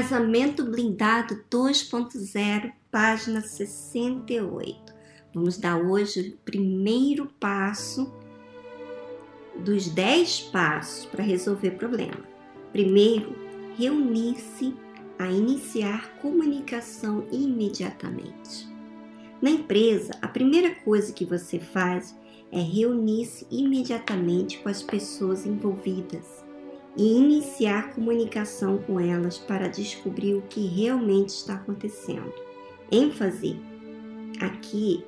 Casamento Blindado 2.0, página 68. Vamos dar hoje o primeiro passo dos 10 passos para resolver problema. Primeiro, reunir-se a iniciar comunicação imediatamente. Na empresa, a primeira coisa que você faz é reunir-se imediatamente com as pessoas envolvidas e iniciar comunicação com elas para descobrir o que realmente está acontecendo. ênfase aqui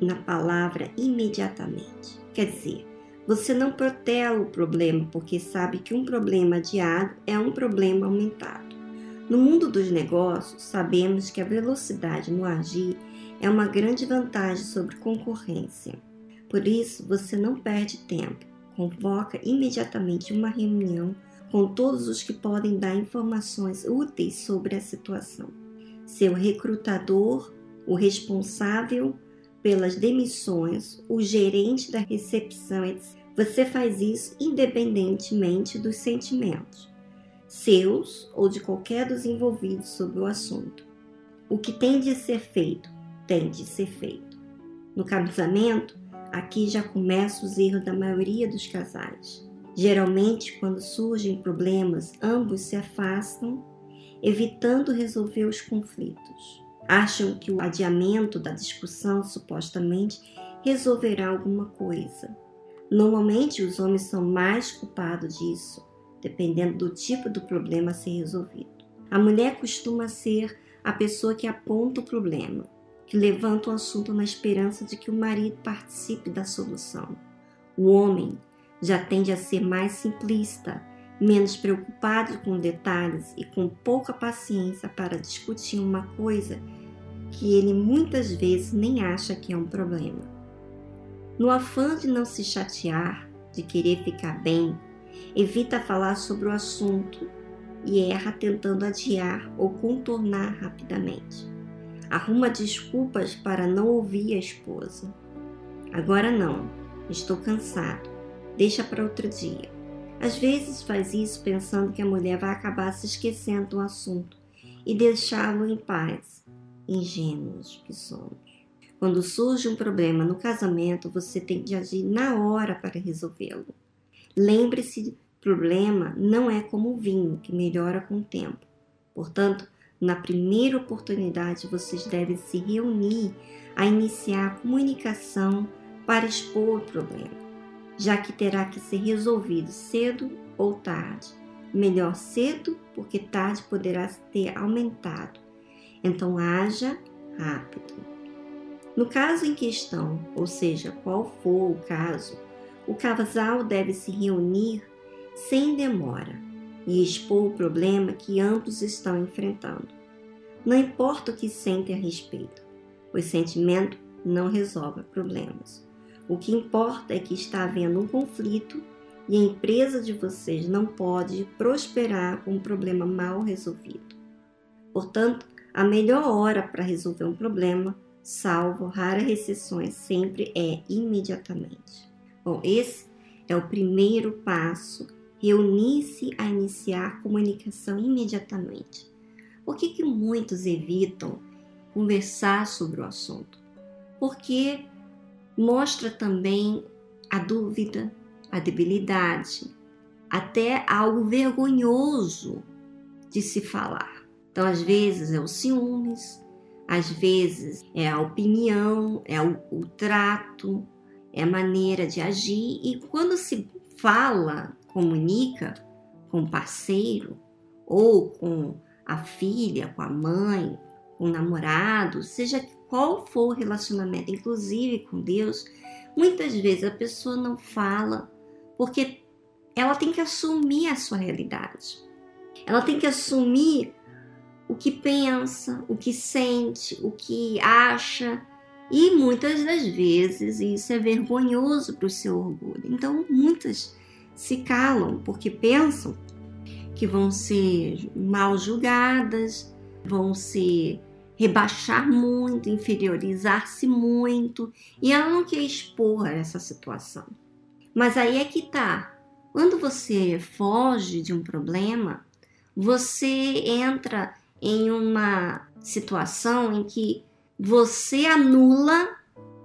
na palavra imediatamente. Quer dizer, você não protela o problema porque sabe que um problema adiado é um problema aumentado. No mundo dos negócios, sabemos que a velocidade no agir é uma grande vantagem sobre concorrência. Por isso, você não perde tempo convoca imediatamente uma reunião com todos os que podem dar informações úteis sobre a situação. Seu recrutador, o responsável pelas demissões, o gerente da recepção, etc. Você faz isso independentemente dos sentimentos, seus ou de qualquer dos envolvidos sobre o assunto. O que tem de ser feito, tem de ser feito. No casamento, Aqui já começam os erros da maioria dos casais. Geralmente, quando surgem problemas, ambos se afastam, evitando resolver os conflitos. Acham que o adiamento da discussão supostamente resolverá alguma coisa. Normalmente, os homens são mais culpados disso, dependendo do tipo do problema a ser resolvido. A mulher costuma ser a pessoa que aponta o problema, que levanta o assunto na esperança de que o marido participe da solução. O homem já tende a ser mais simplista, menos preocupado com detalhes e com pouca paciência para discutir uma coisa que ele muitas vezes nem acha que é um problema. No afã de não se chatear, de querer ficar bem, evita falar sobre o assunto e erra tentando adiar ou contornar rapidamente. Arruma desculpas para não ouvir a esposa. Agora não, estou cansado. Deixa para outro dia. Às vezes faz isso pensando que a mulher vai acabar se esquecendo do assunto e deixá-lo em paz. Ingênuos que somos. Quando surge um problema no casamento, você tem de agir na hora para resolvê-lo. Lembre-se, problema não é como vinho que melhora com o tempo. Portanto, na primeira oportunidade, vocês devem se reunir a iniciar a comunicação para expor o problema, já que terá que ser resolvido cedo ou tarde. Melhor cedo, porque tarde poderá ter aumentado. Então, haja rápido. No caso em questão, ou seja, qual for o caso, o casal deve se reunir sem demora e expor o problema que ambos estão enfrentando. Não importa o que sentem a respeito, pois sentimento não resolve problemas. O que importa é que está havendo um conflito e a empresa de vocês não pode prosperar com um problema mal resolvido. Portanto, a melhor hora para resolver um problema, salvo raras exceções, sempre é imediatamente. Bom, esse é o primeiro passo reunir-se a iniciar comunicação imediatamente. Por que, que muitos evitam conversar sobre o assunto? Porque mostra também a dúvida, a debilidade, até algo vergonhoso de se falar. Então, às vezes é o ciúmes, às vezes é a opinião, é o, o trato, é a maneira de agir, e quando se fala comunica com o parceiro ou com a filha, com a mãe, com o namorado, seja qual for o relacionamento, inclusive com Deus, muitas vezes a pessoa não fala porque ela tem que assumir a sua realidade. Ela tem que assumir o que pensa, o que sente, o que acha. E muitas das vezes isso é vergonhoso para o seu orgulho. Então, muitas se calam porque pensam que vão ser mal julgadas, vão se rebaixar muito, inferiorizar-se muito, e ela não quer expor essa situação. Mas aí é que tá. Quando você foge de um problema, você entra em uma situação em que você anula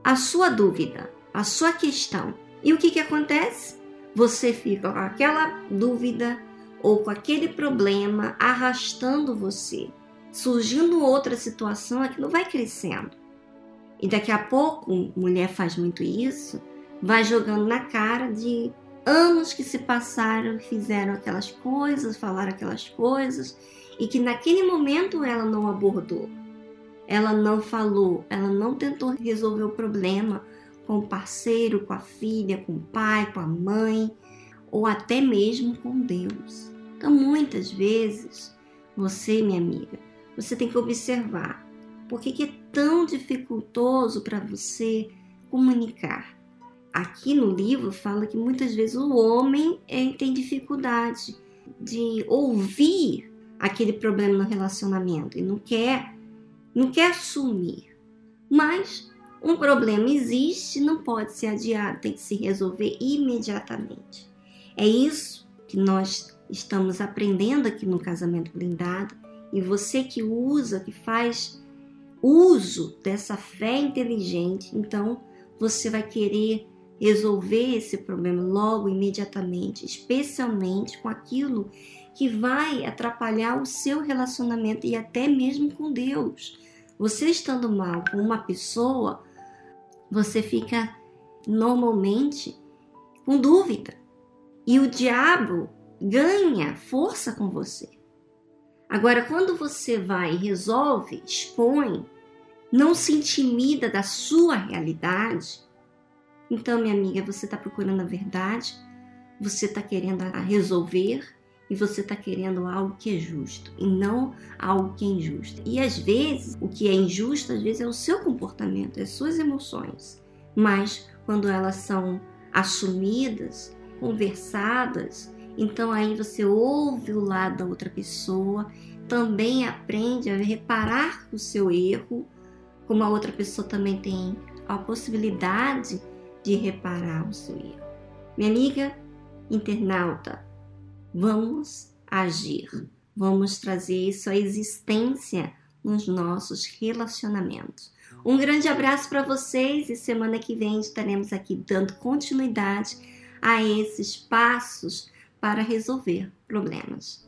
a sua dúvida, a sua questão. E o que, que acontece? Você fica com aquela dúvida ou com aquele problema arrastando você. Surgindo outra situação, aquilo vai crescendo. E daqui a pouco, mulher faz muito isso, vai jogando na cara de anos que se passaram, fizeram aquelas coisas, falaram aquelas coisas, e que naquele momento ela não abordou. Ela não falou, ela não tentou resolver o problema com o parceiro, com a filha, com o pai, com a mãe, ou até mesmo com Deus. Então, muitas vezes, você, minha amiga, você tem que observar por que é tão dificultoso para você comunicar. Aqui no livro fala que muitas vezes o homem tem dificuldade de ouvir aquele problema no relacionamento e não quer, não quer assumir. Mas um problema existe, não pode ser adiado, tem que se resolver imediatamente. É isso que nós estamos aprendendo aqui no casamento blindado e você que usa, que faz uso dessa fé inteligente, então você vai querer resolver esse problema logo, imediatamente, especialmente com aquilo que vai atrapalhar o seu relacionamento e até mesmo com Deus. Você estando mal com uma pessoa, você fica normalmente com dúvida. E o diabo ganha força com você. Agora, quando você vai resolve, expõe, não se intimida da sua realidade, então, minha amiga, você está procurando a verdade, você está querendo resolver e você está querendo algo que é justo e não algo que é injusto. E às vezes, o que é injusto, às vezes é o seu comportamento, é as suas emoções. Mas quando elas são assumidas, conversadas, então aí você ouve o lado da outra pessoa, também aprende a reparar o seu erro, como a outra pessoa também tem a possibilidade de reparar o seu erro. Minha amiga internauta, vamos agir, vamos trazer isso à existência nos nossos relacionamentos. Um grande abraço para vocês e semana que vem estaremos aqui dando continuidade a esses passos para resolver problemas.